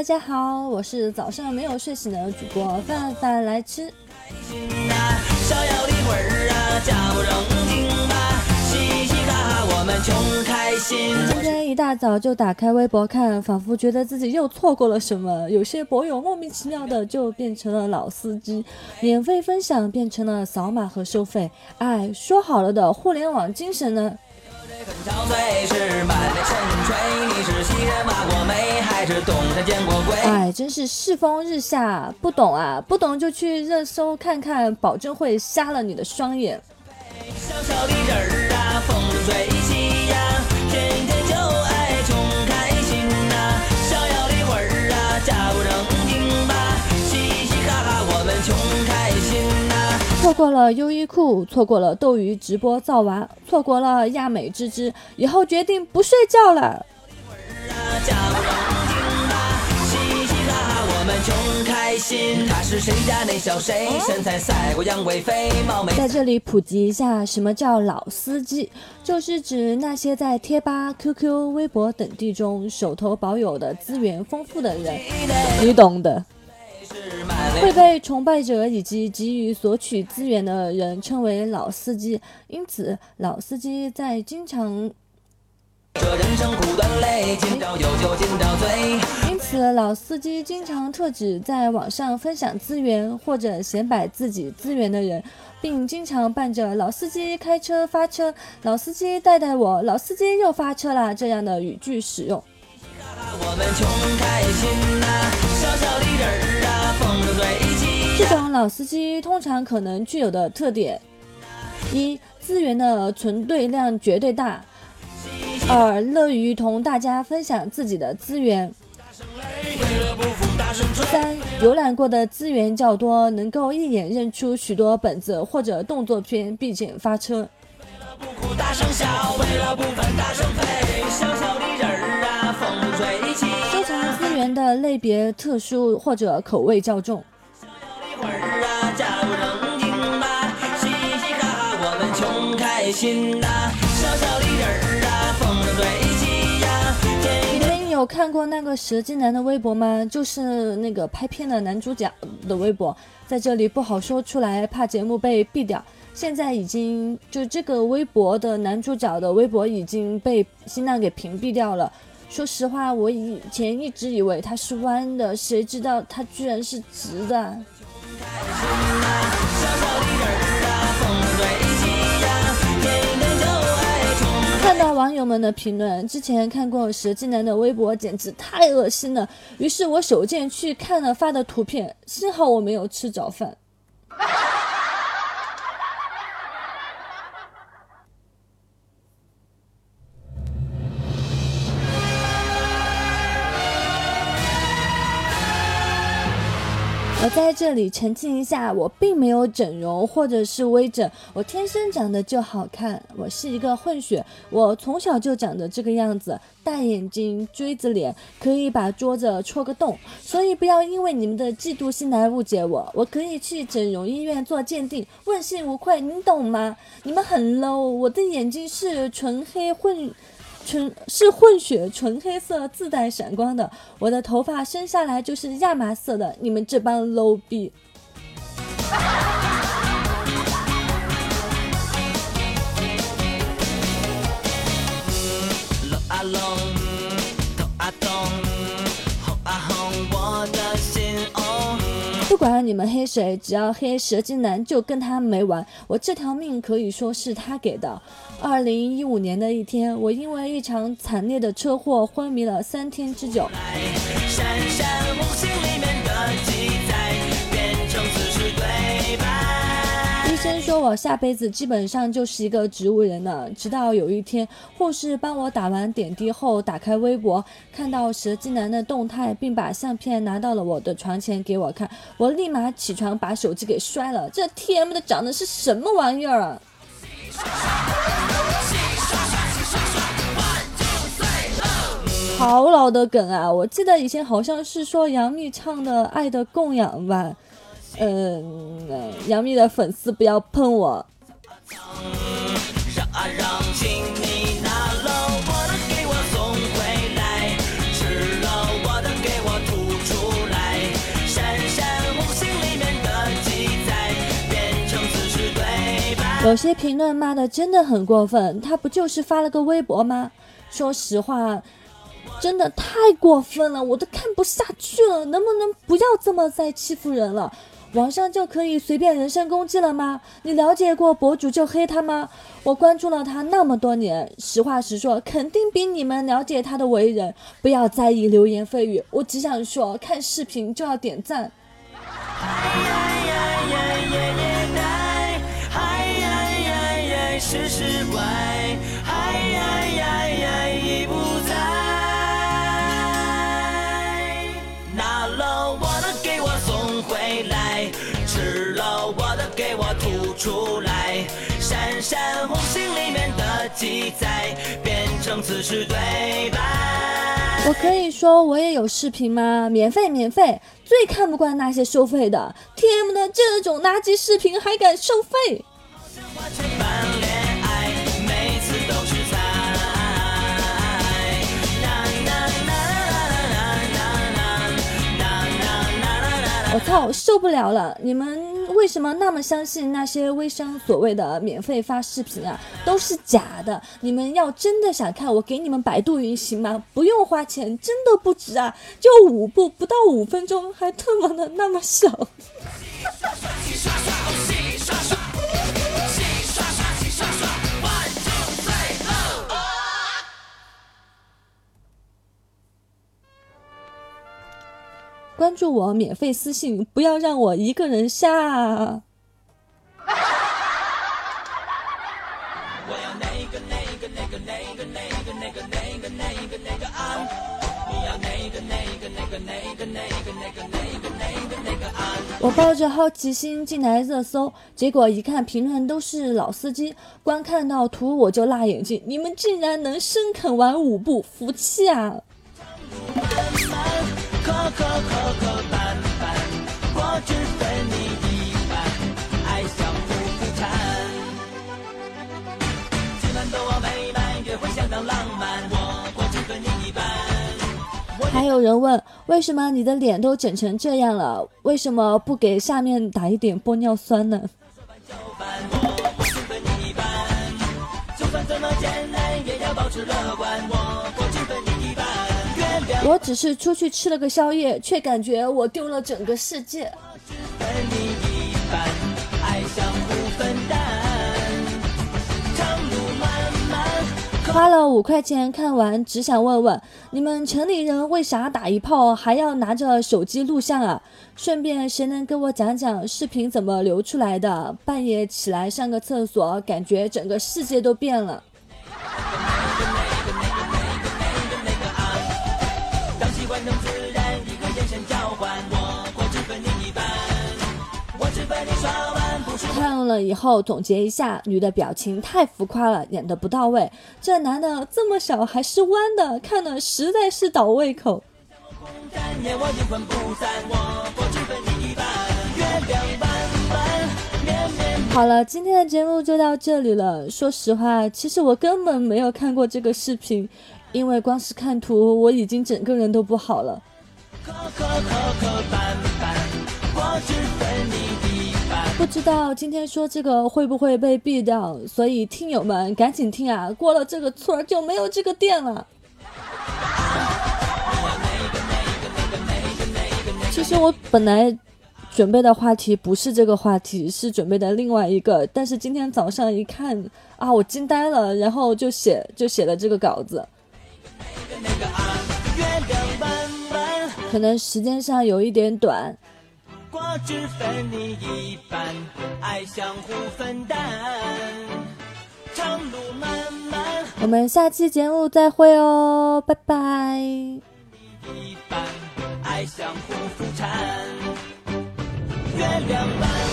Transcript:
大家好，我是早上没有睡醒的主播范范来吃。今天一大早就打开微博看，仿佛觉得自己又错过了什么。有些博友莫名其妙的就变成了老司机，免费分享变成了扫码和收费。哎，说好了的互联网精神呢？哎，真是世风日下，不懂啊，不懂就去热搜看看，保证会瞎了你的双眼。错过了优衣库，错过了斗鱼直播造娃，错过了亚美之之，以后决定不睡觉了。在这里普及一下，什么叫老司机？就是指那些在贴吧、QQ、微博等地中手头保有的资源丰富的人，你懂的。会被崇拜者以及急于索取资源的人称为老司机，因此老司机在经常。因此，老司机经常特指在网上分享资源或者显摆自己资源的人，并经常伴着“老司机开车发车”“老司机带带我”“老司机又发车啦”这样的语句使用。这种老司机通常可能具有的特点：一、资源的存对量绝对大；二、乐于同大家分享自己的资源；三、浏览过的资源较多，能够一眼认出许多本子或者动作片，并且发车。收藏资源的类别特殊或者口味较重。你们有看过那个蛇精男的微博吗？就是那个拍片的男主角的微博，在这里不好说出来，怕节目被毙掉。现在已经就这个微博的男主角的微博已经被新浪给屏蔽掉了。说实话，我以前一直以为他是弯的，谁知道他居然是直的。们的评论，之前看过蛇精男的微博，简直太恶心了。于是我手贱去看了发的图片，幸好我没有吃早饭。我在这里澄清一下，我并没有整容或者是微整，我天生长得就好看，我是一个混血，我从小就长得这个样子，大眼睛、锥子脸，可以把桌子戳个洞，所以不要因为你们的嫉妒心来误解我，我可以去整容医院做鉴定，问心无愧，你懂吗？你们很 low，我的眼睛是纯黑混。纯是混血，纯黑色，自带闪光的。我的头发生下来就是亚麻色的。你们这帮 low 逼！管你们黑谁，只要黑蛇精男，就跟他没完。我这条命可以说是他给的。二零一五年的一天，我因为一场惨烈的车祸昏迷了三天之久。说我下辈子基本上就是一个植物人了。直到有一天，护士帮我打完点滴后，打开微博，看到蛇精男的动态，并把相片拿到了我的床前给我看，我立马起床把手机给摔了。这 T M 的长得是什么玩意儿啊？好老的梗啊！我记得以前好像是说杨幂唱的《爱的供养》吧。嗯，杨幂的粉丝不要喷我。有些评论骂的真的很过分，他不就是发了个微博吗？说实话，真的太过分了，我都看不下去了，能不能不要这么再欺负人了？网上就可以随便人身攻击了吗？你了解过博主就黑他吗？我关注了他那么多年，实话实说，肯定比你们了解他的为人。不要在意流言蜚语，我只想说，看视频就要点赞。出来，闪闪红星里面的记载变成此时对白。我可以说我也有视频吗？免费免费，最看不惯那些收费的，TM 的这种垃圾视频还敢收费。我操，受不了了！你们为什么那么相信那些微商所谓的免费发视频啊？都是假的！你们要真的想看，我给你们百度云行吗？不用花钱，真的不值啊！就五步，不到五分钟，还特么的那么小。关注我，免费私信，不要让我一个人下。我抱着好奇心进来热搜，结果一看评论都是老司机，光看到图我就辣眼睛。你们竟然能深啃完五部，服气啊！磕磕磕磕绊绊，我只分你一半，爱相互扶搀。今晚的我美满，约会相当浪漫，我我只分你一半。还有人问，为什么你的脸都整成这样了？为什么不给下面打一点玻尿酸呢？我只是出去吃了个宵夜，却感觉我丢了整个世界。花了五块钱看完，只想问问你们城里人为啥打一炮还要拿着手机录像啊？顺便谁能跟我讲讲视频怎么流出来的？半夜起来上个厕所，感觉整个世界都变了。看了以后总结一下，女的表情太浮夸了，演的不到位。这男的这么小还是弯的，看的实在是倒胃口。好了，今天的节目就到这里了。说实话，其实我根本没有看过这个视频，因为光是看图，我已经整个人都不好了。不知道今天说这个会不会被毙掉，所以听友们赶紧听啊！过了这个村就没有这个店了。其实我本来准备的话题不是这个话题，是准备的另外一个，但是今天早上一看啊，我惊呆了，然后就写就写了这个稿子。可能时间上有一点短。只分你一半，爱相互分担。长路漫漫，我们下期节目再会哦，拜拜。一半，爱相互扶搀。月亮弯。